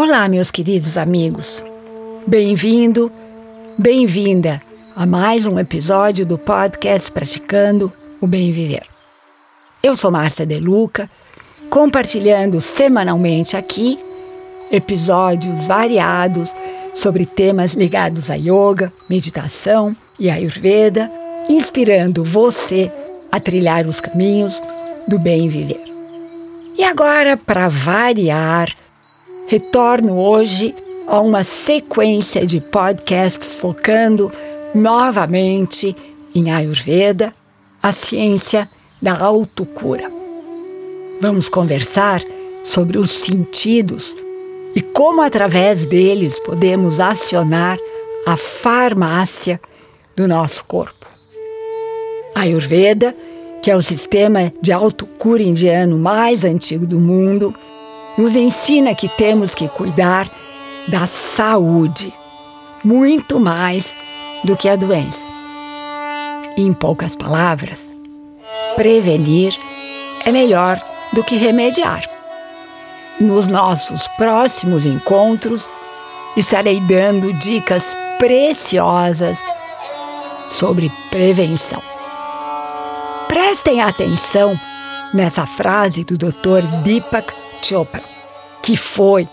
Olá, meus queridos amigos. Bem-vindo, bem-vinda a mais um episódio do podcast Praticando o Bem Viver. Eu sou Márcia De Luca, compartilhando semanalmente aqui episódios variados sobre temas ligados a yoga, meditação e ayurveda, inspirando você a trilhar os caminhos do bem viver. E agora, para variar, retorno hoje a uma sequência de podcasts focando novamente em Ayurveda, a ciência da autocura. Vamos conversar sobre os sentidos e como, através deles, podemos acionar a farmácia do nosso corpo. Ayurveda, que é o sistema de autocura indiano mais antigo do mundo, nos ensina que temos que cuidar da saúde, muito mais do que a doença. Em poucas palavras, prevenir é melhor do que remediar. Nos nossos próximos encontros, estarei dando dicas preciosas sobre prevenção. Prestem atenção nessa frase do Dr. Deepak Chopra, que foi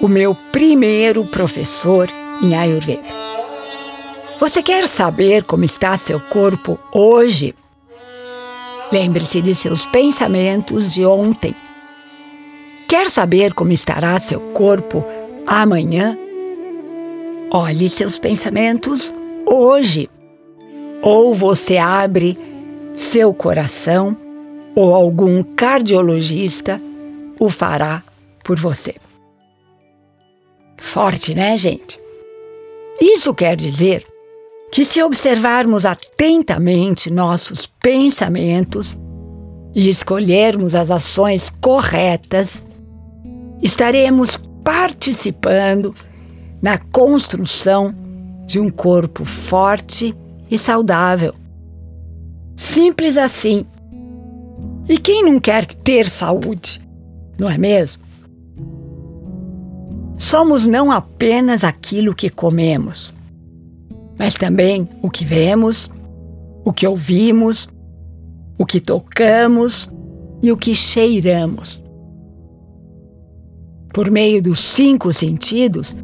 o meu primeiro professor em Ayurveda. Você quer saber como está seu corpo hoje? Lembre-se de seus pensamentos de ontem. Quer saber como estará seu corpo amanhã? Olhe seus pensamentos hoje. Ou você abre seu coração, ou algum cardiologista o fará por você. Forte, né, gente? Isso quer dizer que, se observarmos atentamente nossos pensamentos e escolhermos as ações corretas, estaremos participando na construção de um corpo forte e saudável. Simples assim. E quem não quer ter saúde? Não é mesmo? Somos não apenas aquilo que comemos, mas também o que vemos, o que ouvimos, o que tocamos e o que cheiramos. Por meio dos cinco sentidos,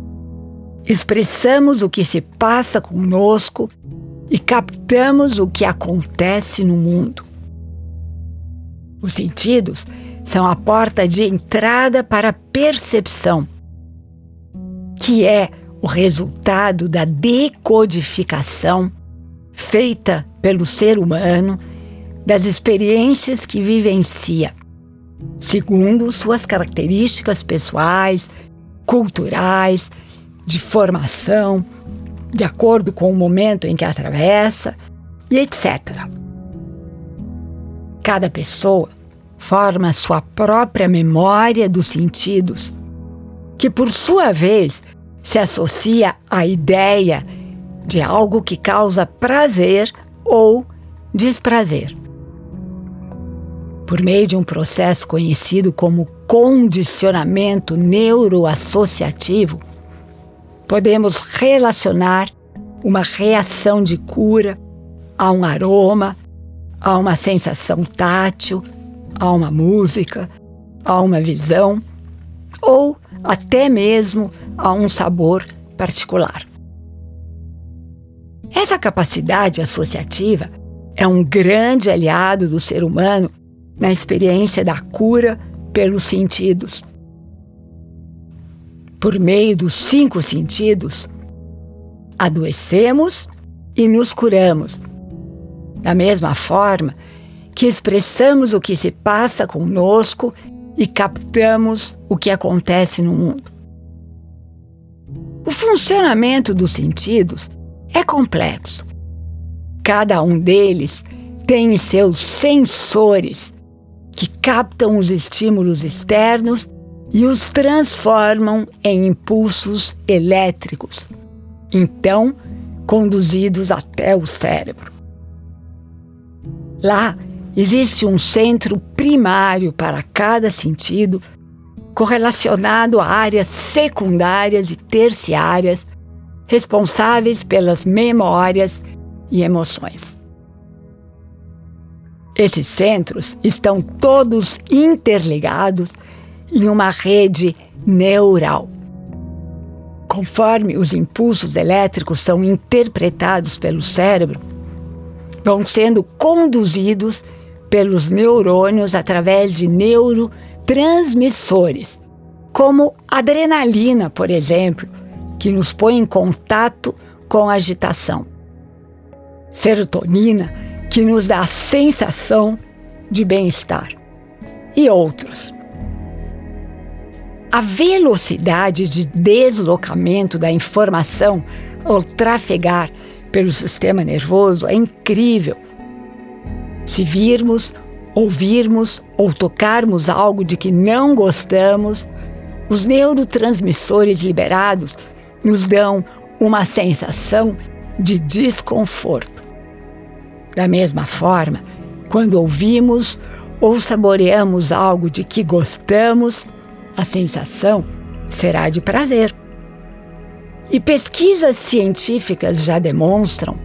expressamos o que se passa conosco e captamos o que acontece no mundo. Os sentidos são a porta de entrada para a percepção, que é o resultado da decodificação feita pelo ser humano das experiências que vivencia, segundo suas características pessoais, culturais, de formação, de acordo com o momento em que atravessa e etc. Cada pessoa forma sua própria memória dos sentidos, que por sua vez se associa à ideia de algo que causa prazer ou desprazer. Por meio de um processo conhecido como condicionamento neuroassociativo, podemos relacionar uma reação de cura a um aroma, a uma sensação tátil, a uma música, a uma visão ou até mesmo a um sabor particular. Essa capacidade associativa é um grande aliado do ser humano na experiência da cura pelos sentidos. Por meio dos cinco sentidos, adoecemos e nos curamos. Da mesma forma que expressamos o que se passa conosco e captamos o que acontece no mundo. O funcionamento dos sentidos é complexo. Cada um deles tem seus sensores que captam os estímulos externos e os transformam em impulsos elétricos, então conduzidos até o cérebro. Lá Existe um centro primário para cada sentido correlacionado a áreas secundárias e terciárias responsáveis pelas memórias e emoções. Esses centros estão todos interligados em uma rede neural. Conforme os impulsos elétricos são interpretados pelo cérebro, vão sendo conduzidos pelos neurônios através de neurotransmissores, como adrenalina, por exemplo, que nos põe em contato com agitação. Serotonina, que nos dá a sensação de bem-estar. E outros. A velocidade de deslocamento da informação ao trafegar pelo sistema nervoso é incrível. Se virmos, ouvirmos ou tocarmos algo de que não gostamos, os neurotransmissores liberados nos dão uma sensação de desconforto. Da mesma forma, quando ouvimos ou saboreamos algo de que gostamos, a sensação será de prazer. E pesquisas científicas já demonstram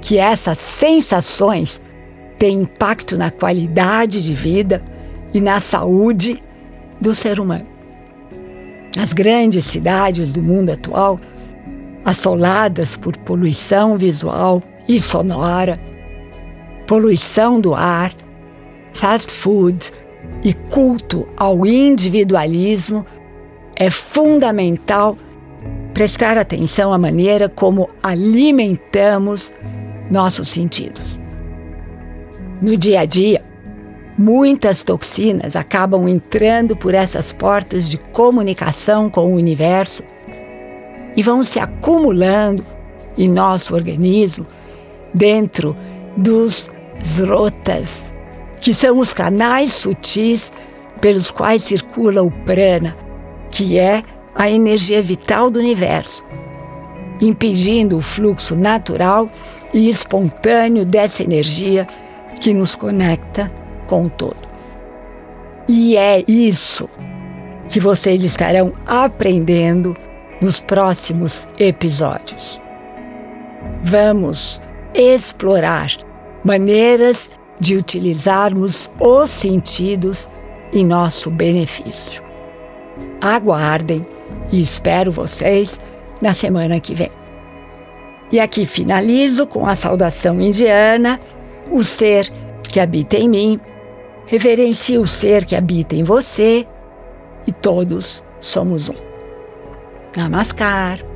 que essas sensações têm impacto na qualidade de vida e na saúde do ser humano. As grandes cidades do mundo atual, assoladas por poluição visual e sonora, poluição do ar, fast food e culto ao individualismo, é fundamental prestar atenção à maneira como alimentamos nossos sentidos. No dia a dia, muitas toxinas acabam entrando por essas portas de comunicação com o universo e vão se acumulando em nosso organismo dentro dos zrotas, que são os canais sutis pelos quais circula o prana, que é a energia vital do universo, impedindo o fluxo natural e espontâneo dessa energia que nos conecta com o todo. E é isso que vocês estarão aprendendo nos próximos episódios. Vamos explorar maneiras de utilizarmos os sentidos em nosso benefício. Aguardem e espero vocês na semana que vem. E aqui finalizo com a saudação indiana: o ser que habita em mim, reverencie o ser que habita em você e todos somos um. Namaskar.